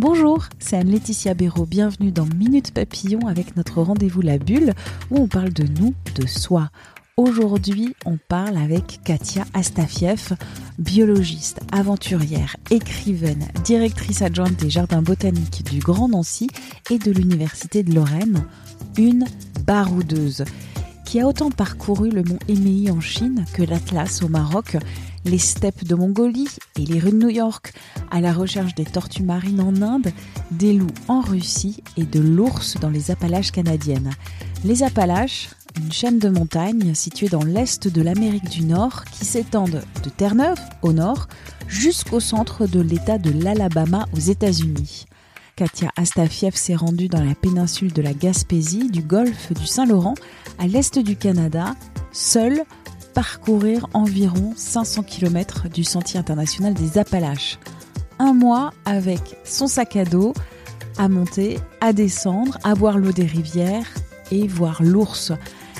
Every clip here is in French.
Bonjour, c'est Anne-Laetitia Béraud. Bienvenue dans Minute Papillon avec notre rendez-vous La Bulle où on parle de nous, de soi. Aujourd'hui, on parle avec Katia Astafiev, biologiste, aventurière, écrivaine, directrice adjointe des jardins botaniques du Grand Nancy et de l'Université de Lorraine, une baroudeuse qui a autant parcouru le mont Éméi en Chine que l'Atlas au Maroc, les steppes de Mongolie et les rues de New York, à la recherche des tortues marines en Inde, des loups en Russie et de l'ours dans les Appalaches canadiennes. Les Appalaches, une chaîne de montagnes située dans l'est de l'Amérique du Nord qui s'étendent de Terre-Neuve au nord jusqu'au centre de l'État de l'Alabama aux États-Unis. Katia Astafiev s'est rendue dans la péninsule de la Gaspésie, du golfe du Saint-Laurent, à l'est du Canada, seule parcourir environ 500 km du sentier international des Appalaches. Un mois avec son sac à dos, à monter, à descendre, à boire l'eau des rivières et voir l'ours.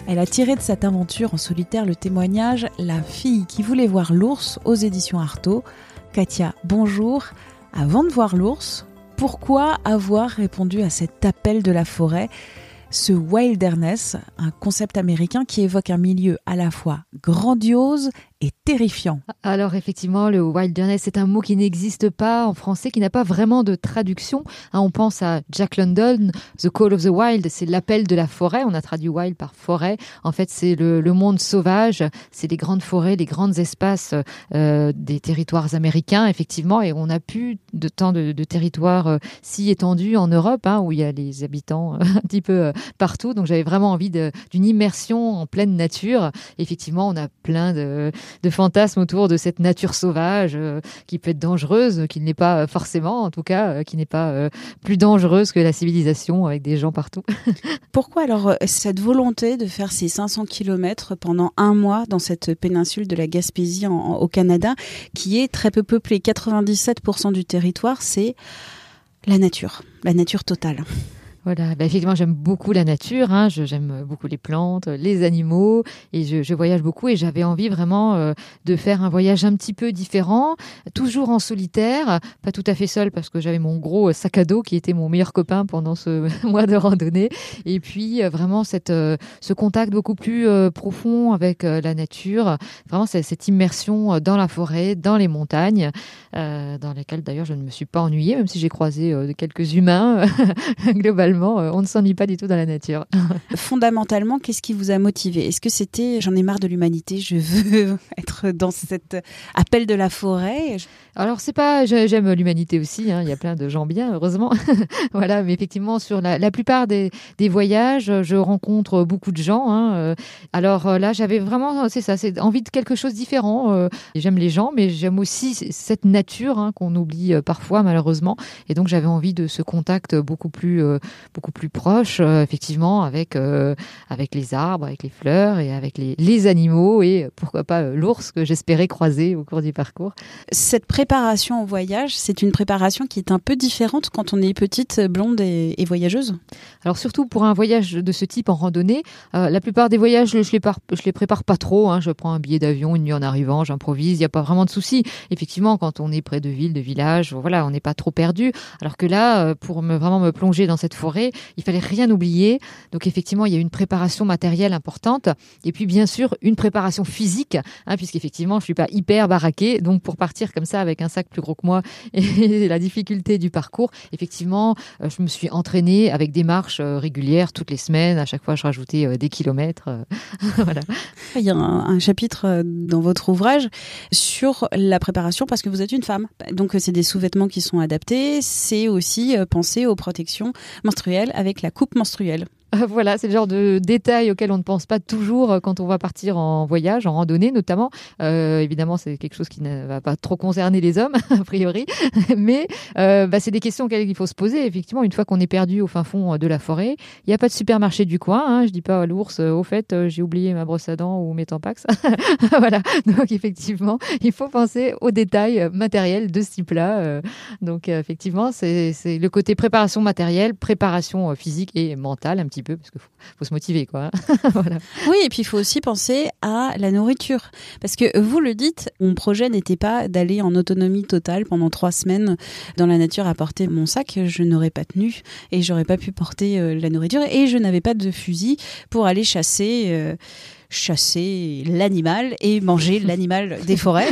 Elle a tiré de cette aventure en solitaire le témoignage La fille qui voulait voir l'ours aux éditions Artaud. Katia, bonjour. Avant de voir l'ours, pourquoi avoir répondu à cet appel de la forêt? Ce wilderness, un concept américain qui évoque un milieu à la fois grandiose terrifiant. Alors effectivement, le wilderness c'est un mot qui n'existe pas en français, qui n'a pas vraiment de traduction. Hein, on pense à Jack London, The Call of the Wild, c'est l'appel de la forêt. On a traduit wild par forêt. En fait, c'est le, monde sauvage, c'est les grandes forêts, les grands espaces euh, des territoires américains, effectivement. Et on a plus de temps de, territoires euh, si étendus en Europe, hein, où il y a les habitants un petit peu euh, partout. Donc j'avais vraiment envie d'une immersion en pleine nature. Effectivement, on a plein de de fantasmes autour de cette nature sauvage euh, qui peut être dangereuse, qui n'est pas forcément, en tout cas, euh, qui n'est pas euh, plus dangereuse que la civilisation avec des gens partout. Pourquoi alors cette volonté de faire ces 500 km pendant un mois dans cette péninsule de la Gaspésie au Canada, qui est très peu peuplée? 97% du territoire, c'est la nature, la nature totale. Voilà, bah, effectivement, j'aime beaucoup la nature, hein. j'aime beaucoup les plantes, les animaux, et je, voyage beaucoup. Et j'avais envie vraiment euh, de faire un voyage un petit peu différent, toujours en solitaire, pas tout à fait seul parce que j'avais mon gros sac à dos qui était mon meilleur copain pendant ce mois de randonnée. Et puis euh, vraiment cette, euh, ce contact beaucoup plus profond avec la nature, vraiment cette immersion dans la forêt, dans les montagnes, dans lesquelles d'ailleurs je ne me suis pas ennuyée, même si j'ai croisé quelques humains globalement euh, on ne s'ennuie pas du tout dans la nature. Fondamentalement, qu'est-ce qui vous a motivé? Est-ce que c'était j'en ai marre de l'humanité, je veux être dans cet appel de la forêt? Alors c'est pas j'aime l'humanité aussi, hein. il y a plein de gens bien, heureusement. voilà, mais effectivement sur la, plupart des, voyages, je rencontre beaucoup de gens. Hein. Euh. Alors euh, là, j'avais vraiment, c'est ça, c'est envie de quelque chose de différent. J'aime les gens, mais j'aime aussi cette nature hein, qu'on oublie parfois malheureusement. Et donc j'avais envie de ce contact beaucoup plus beaucoup plus proche, euh, effectivement, avec, euh, avec les arbres, avec les fleurs et avec les, les animaux et pourquoi pas euh, l'ours que j'espérais croiser au cours du parcours. Cette préparation au voyage, c'est une préparation qui est un peu différente quand on est petite, blonde et, voyageuse? Alors surtout pour un voyage de ce type en randonnée, la plupart des voyages, je, les, je les prépare pas trop. Hein. Je prends un billet d'avion une nuit en arrivant, j'improvise, il n'y a pas vraiment de souci. Effectivement, quand on est près de villes, de villages, voilà, on n'est pas trop perdu. Alors que là, pour me, vraiment me plonger dans cette forêt, il fallait rien oublier. Donc effectivement, il y a une préparation matérielle importante. Et puis bien sûr, une préparation physique, hein, puisqu'effectivement, je suis pas hyper baraqué. Donc pour partir comme ça avec un sac plus gros que moi et la difficulté du parcours, effectivement, euh, je me suis entraînée avec des marches euh, régulières toutes les semaines. À chaque fois, je rajoutais euh, des kilomètres. voilà. Il y a un, chapitre dans votre ouvrage sur la préparation parce que vous êtes une femme. Donc c'est des sous-vêtements qui sont adaptés. C'est aussi penser aux protections avec la coupe menstruelle. voilà, c'est le genre de détails auxquels on ne pense pas toujours quand on va partir en voyage, en randonnée notamment. Euh, évidemment, c'est quelque chose qui ne va pas trop concerner les hommes, a priori, mais euh, bah, c'est des questions auxquelles il faut se poser. Effectivement, une fois qu'on est perdu au fin fond de la forêt, il n'y a pas de supermarché du coin. Hein, je dis pas à l'ours, au fait, j'ai oublié ma brosse à dents ou mes tampax. voilà, donc effectivement, il faut penser aux détails matériels de ce type-là. donc effectivement, c'est le côté préparation matérielle, préparation physique et mentale un petit peu, parce qu'il faut, se motiver, quoi. Oui, et puis il faut aussi penser à la nourriture. Parce que vous le dites, mon projet n'était pas d'aller en autonomie totale pendant trois semaines dans la nature à porter mon sac. Je n'aurais pas tenu et j'aurais pas pu porter euh, la nourriture et je n'avais pas de fusil pour aller chasser. Euh, chasser l'animal et manger l'animal des forêts.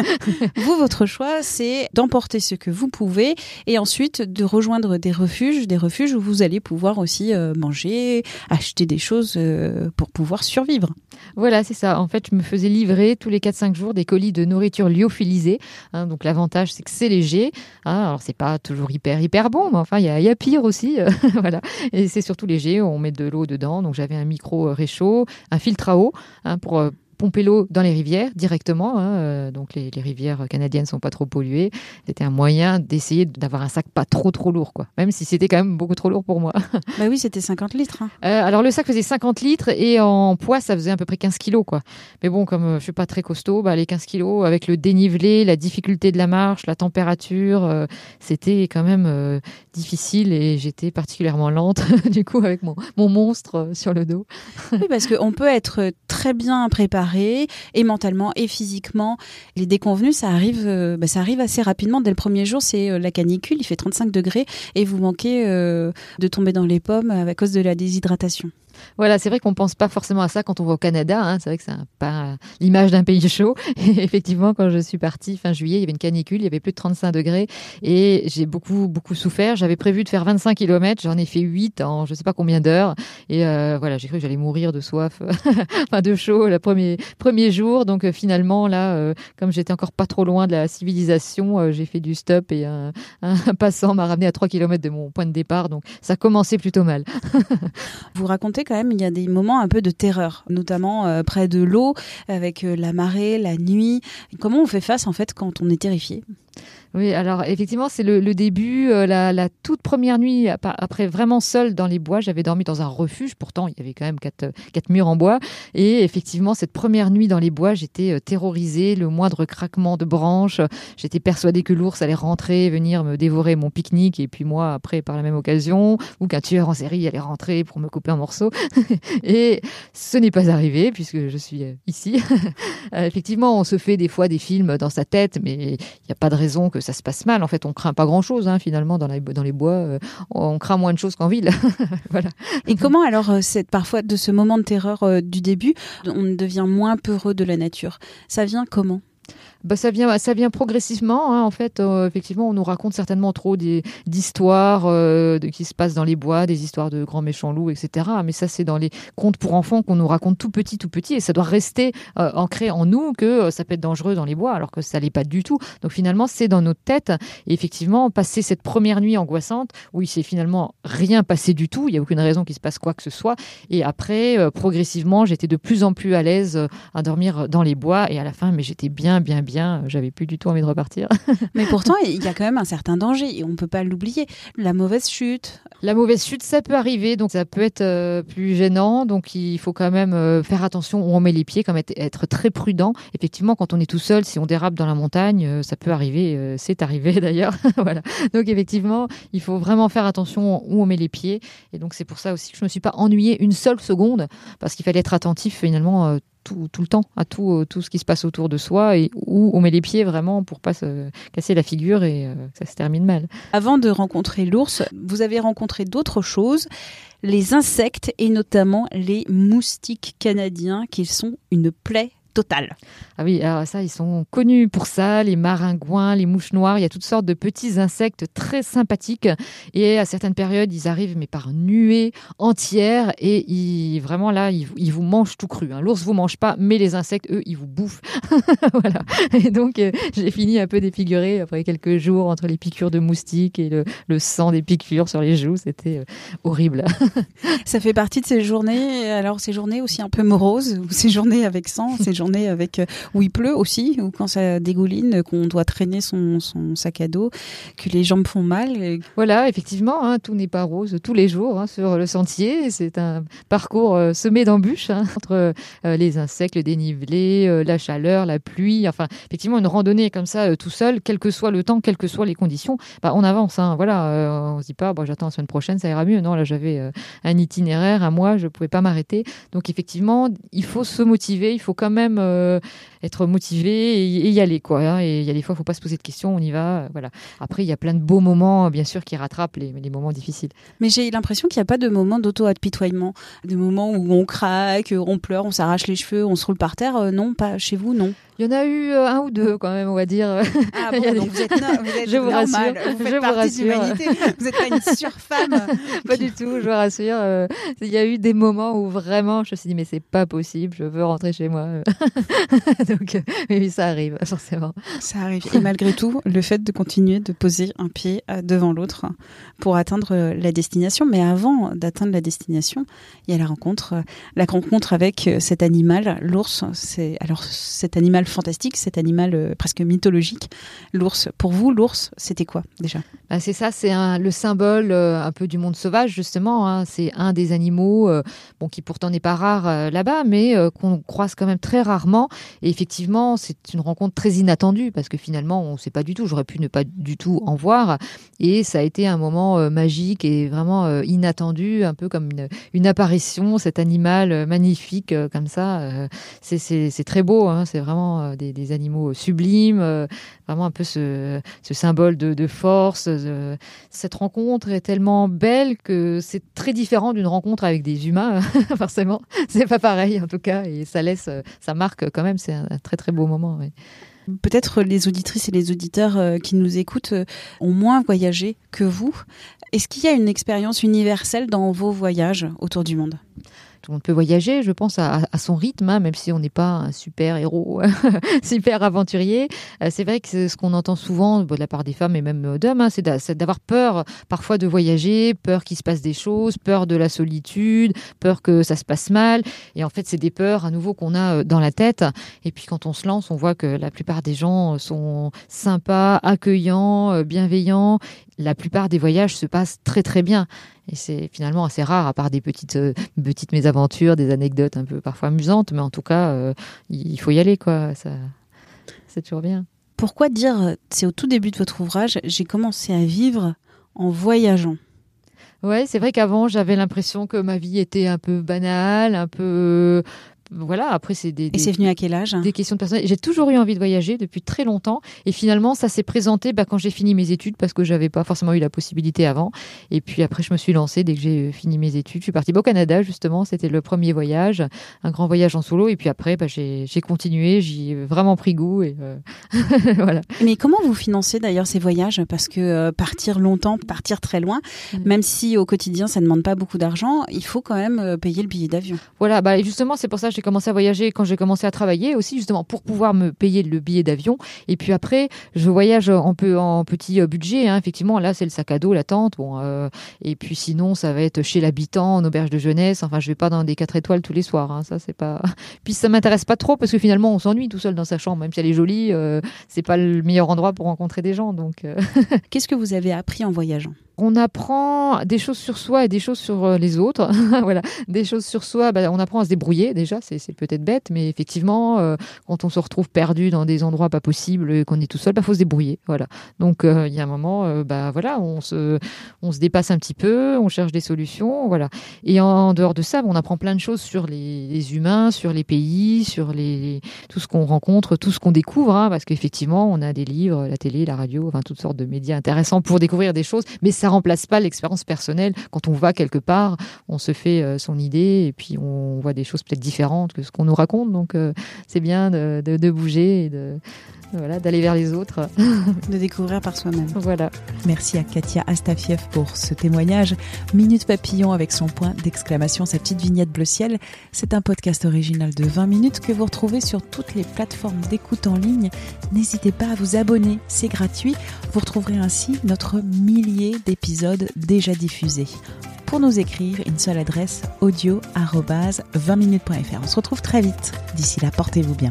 vous, votre choix, c'est d'emporter ce que vous pouvez et ensuite de rejoindre des refuges, des refuges où vous allez pouvoir aussi euh, manger, acheter des choses euh, pour pouvoir survivre. Voilà, c'est ça. En fait, je me faisais livrer tous les 4-5 jours des colis de nourriture lyophilisée. Hein. donc l'avantage, c'est que c'est léger. Hein, alors c'est pas toujours hyper hyper bon, mais enfin il y, a, pire aussi. voilà. Et c'est surtout léger. On met de l'eau dedans. Donc j'avais un micro réchaud, un filtre eau hein, pour euh, pomper l'eau dans les rivières directement. Hein, euh, donc les, rivières canadiennes sont pas trop polluées. C'était un moyen d'essayer d'avoir un sac pas trop trop lourd, quoi. Même si c'était quand même beaucoup trop lourd pour moi. Bah oui, c'était 50 litres. Hein. Euh, alors le sac faisait 50 litres et en poids ça faisait à peu près 15 kilos, quoi. Mais bon, comme je suis pas très costaud, bah, les 15 kilos avec le dénivelé, la difficulté de la marche, la température, c'était quand même difficile et j'étais particulièrement lente du coup avec mon, mon monstre sur le dos. oui, parce qu'on peut être très bien préparé et mentalement et physiquement. Les déconvenus, ça arrive, euh, bah, ça arrive assez rapidement. Dès le premier jour, c'est euh, la canicule, il fait 35 degrés et vous manquez euh, de tomber dans les pommes à cause de la déshydratation. Voilà, c'est vrai qu'on pense pas forcément à ça quand on va au Canada. Hein. C'est vrai que c'est pas l'image d'un pays chaud. Effectivement, quand je suis partie fin juillet, il y avait une canicule, il y avait plus de 35 degrés et j'ai beaucoup beaucoup souffert. J'avais prévu de faire 25 km, j'en ai fait 8 en je sais pas combien d'heures. Et euh, voilà, j'ai cru que j'allais mourir de soif, enfin de chaud le premier premier jour. Donc euh, finalement là, euh, comme j'étais encore pas trop loin de la civilisation, j'ai fait du stop et un, un passant m'a ramené à 3 km de mon point de départ. Donc ça commençait plutôt mal. Vous racontez quand même, il y a des moments un peu de terreur, notamment euh, près de l'eau, avec euh, la marée, la nuit. Comment on fait face en fait quand on est terrifié? Oui, alors effectivement, c'est le, début, euh, la, toute première nuit, après vraiment seul dans les bois, j'avais dormi dans un refuge, pourtant il y avait quand même quatre, quatre murs en bois, et effectivement, cette première nuit dans les bois, j'étais euh, terrorisée, le moindre craquement de branches, j'étais persuadée que l'ours allait rentrer, venir me dévorer mon pique-nique, et puis moi, après, par la même occasion, ou qu'un tueur en série allait rentrer pour me couper en morceaux. et ce n'est pas arrivé, puisque je suis euh, ici. effectivement, on se fait des fois des films dans sa tête, mais il n'y a pas de raison que ça se passe mal. En fait, on craint pas grand-chose hein, finalement dans les, bois. Euh, on craint moins de choses qu'en ville. voilà. Et comment alors, euh, c'est parfois de ce moment de terreur euh, du début, on devient moins peureux de la nature? Ça vient comment? Bah, ça vient, ça vient progressivement. Hein, en fait, euh, effectivement, on nous raconte certainement trop d'histoires euh, qui se passent dans les bois, des histoires de grands méchants loups, etc. Mais ça, c'est dans les contes pour enfants qu'on nous raconte tout petit, tout petit, et ça doit rester euh, ancré en nous que ça peut être dangereux dans les bois, alors que ça l'est pas du tout. Donc finalement, c'est dans notre tête. Et effectivement, passer cette première nuit angoissante, où il s'est finalement rien passé du tout, il y a aucune raison qu'il se passe quoi que ce soit. Et après, progressivement, j'étais de plus en plus à l'aise à dormir dans les bois, et à la fin, mais j'étais bien, bien, bien. J'avais plus du tout envie de repartir. Mais pourtant, il y a quand même un certain danger et on ne peut pas l'oublier. La mauvaise chute. La mauvaise chute, ça peut arriver, donc ça peut être euh, plus gênant. Donc il faut quand même euh, faire attention où on met les pieds, comme être, très prudent. Effectivement, quand on est tout seul, si on dérape dans la montagne, euh, ça peut arriver. c'est arrivé d'ailleurs. voilà. Donc effectivement, il faut vraiment faire attention où on met les pieds. Et donc c'est pour ça aussi que je ne me suis pas ennuyée une seule seconde, parce qu'il fallait être attentif finalement tout, le temps à tout, tout ce qui se passe autour de soi et où on met les pieds vraiment pour pas se casser la figure et que ça se termine mal. Avant de rencontrer l'ours, vous avez rencontré d'autres choses, les insectes et notamment les moustiques canadiens qui sont une plaie totale. Ah oui, alors ça, ils sont connus pour ça, les maringouins, les mouches noires. Il y a toutes sortes de petits insectes très sympathiques. Et à certaines périodes, ils arrivent, mais par nuées entières. Et ils, vraiment là, ils, ils vous mangent tout cru. Hein. L'ours vous mange pas, mais les insectes, eux, ils vous bouffent. voilà. Et donc, euh, j'ai fini un peu défiguré après quelques jours entre les piqûres de moustiques et le, le sang des piqûres sur les joues. C'était euh, horrible. ça fait partie de ces journées, alors ces journées aussi un peu moroses, ou ces journées avec sang, ces journées avec euh, où il pleut aussi, ou quand ça dégouline, qu'on doit traîner son, sac à dos, que les jambes font mal. Voilà, effectivement, hein, tout n'est pas rose tous les jours hein, sur le sentier. C'est un parcours euh, semé d'embûches hein, entre euh, les insectes, le dénivelé, la chaleur, la pluie. Enfin, effectivement, une randonnée comme ça, tout seul, quel que soit le temps, quelles que soient les conditions, bah, on avance. Voilà, on se dit pas, bon, j'attends la semaine prochaine, ça ira mieux. Non, là, j'avais un itinéraire à moi, je pouvais pas m'arrêter. Donc, effectivement, il faut se motiver, il faut quand même être motivé et, y aller quoi. Hein. Et il y a des fois, faut pas se poser de questions, on y va. Voilà. Après, il y a plein de beaux moments, bien sûr, qui rattrapent les, moments difficiles. Mais j'ai l'impression qu'il n'y a pas de moment d'auto-apitoiement, de moments où on craque, on pleure, on s'arrache les cheveux, on se roule par terre. Euh, non, pas chez vous, non. Il y en a eu euh, un ou deux quand même, on va dire. Ah bon, donc vous êtes, vous êtes je vous rassure, vous faites je partie vous rassure. Vous n'êtes pas une surfemme. pas du tout, je vous rassure. Euh, il y a eu des moments où vraiment je me suis dit mais c'est pas possible, je veux rentrer chez moi. donc oui, ça arrive forcément. Ça arrive. Et malgré tout, le fait de continuer de poser un pied devant l'autre pour atteindre la destination, mais avant d'atteindre la destination, il y a la rencontre, la rencontre avec cet animal, l'ours. C'est alors cet animal fantastique, cet animal euh, presque mythologique, l'ours. Pour vous, l'ours, c'était quoi déjà? Bah, C'est ça, c'est le symbole euh, un peu du monde sauvage, justement. Hein. C'est un des animaux euh, bon, qui pourtant n'est pas rare là-bas, mais qu'on croise quand même très rarement. Et effectivement, c'est une rencontre très inattendue, parce que finalement, on ne sait pas du tout. J'aurais pu ne pas du tout en voir. Et ça a été un moment magique et vraiment inattendu, un peu comme une, apparition, cet animal magnifique comme ça. c'est très beau, hein. c'est vraiment euh, des, animaux sublimes, euh, vraiment un peu ce, symbole de, force. cette rencontre est tellement belle que c'est très différent d'une rencontre avec des humains, forcément. C'est pas pareil en tout cas, et ça laisse, ça marque quand même. C'est un, très très beau moment. Peut-être les auditrices et les auditeurs euh, qui nous écoutent ont moins voyagé que vous. Est-ce qu'il y a une expérience universelle dans vos voyages autour du monde? On peut voyager, je pense, à, son rythme, hein, même si on n'est pas un super héros, super aventurier. Euh, c'est vrai que ce qu'on entend souvent de la part des femmes et même d'hommes, hein, c'est d'avoir peur parfois de voyager, peur qu'il se passe des choses, peur de la solitude, peur que ça se passe mal. Et en fait, c'est des peurs à nouveau qu'on a euh, dans la tête. Et puis quand on se lance, on voit que la plupart des gens sont sympas, accueillants, euh, bienveillants. La plupart des voyages se passent très très bien. Et c'est finalement assez rare, à part des petites, euh, petites mésaventures, des anecdotes un peu parfois amusantes, mais en tout cas, euh, il faut y aller, quoi. Ça, c'est toujours bien. Pourquoi dire, c'est au tout début de votre ouvrage, j'ai commencé à vivre en voyageant? Ouais, c'est vrai qu'avant j'avais l'impression que ma vie était un peu banale, un peu voilà, après c'est des, Et c'est venu à quel âge? Des questions de personnalité. J'ai toujours eu envie de voyager depuis très longtemps et finalement ça s'est présenté bah, quand j'ai fini mes études parce que j'avais pas forcément eu la possibilité avant. Et puis après je me suis lancée dès que j'ai fini mes études. Je suis partie au Canada justement, c'était le premier voyage, un grand voyage en solo. Et puis après bah, j'ai continué, j'y ai vraiment pris goût et euh, voilà. Mais comment vous financez d'ailleurs ces voyages? Parce que euh, partir longtemps, partir très loin, mm. même si au quotidien ça ne demande pas beaucoup d'argent, il faut quand même euh, payer le billet d'avion. Voilà, bah justement c'est pour ça que j'ai commencé à voyager quand j'ai commencé à travailler aussi, justement pour pouvoir me payer le billet d'avion. Et puis après, je voyage un peu en petit euh, budget. Hein. Effectivement, là, c'est le sac à dos, la tente. Bon, euh, et puis sinon, ça va être chez l'habitant, en auberge de jeunesse. Enfin, je vais pas dans des 4 étoiles tous les soirs. Hein. Ça, c'est pas. Puis ça m'intéresse pas trop parce que finalement, on s'ennuie tout seul dans sa chambre, même si elle est jolie. Euh, c'est pas le meilleur endroit pour rencontrer des gens. Donc, qu'est-ce que vous avez appris en voyageant? On apprend des choses sur soi et des choses sur euh, les autres. voilà, des choses sur soi, bah, on apprend à se débrouiller déjà, c'est peut-être bête, mais effectivement, euh, quand on se retrouve perdu dans des endroits pas possibles et qu'on est tout seul, il bah, faut se débrouiller. Voilà. Donc euh, il y a un moment, bah voilà, on se, on se dépasse un petit peu, on cherche des solutions, voilà. Et en, dehors de ça, on apprend plein de choses sur les, humains, sur les pays, sur les, tout ce qu'on rencontre, tout ce qu'on découvre, hein, parce qu'effectivement, on a des livres, la télé, la radio, enfin toutes sortes de médias intéressants pour découvrir des choses, mais ça remplace pas l'expérience personnelle. Quand on va quelque part, on se fait euh, son idée et puis on voit des choses peut-être différentes que ce qu'on nous raconte. Donc euh, c'est bien de, de, bouger et de voilà, d'aller vers les autres. de découvrir par soi-même. Voilà. Merci à Katia Astafiev pour ce témoignage. Minute Papillon avec son point d'exclamation, sa petite vignette bleu ciel. C'est un podcast original de 20 minutes que vous retrouvez sur toutes les plateformes d'écoute en ligne. N'hésitez pas à vous abonner, c'est gratuit. Vous retrouverez ainsi notre millier d'épisodes déjà diffusés pour nous écrire une seule adresse audio 20minutes.fr. On se retrouve très vite. D'ici là, portez-vous bien.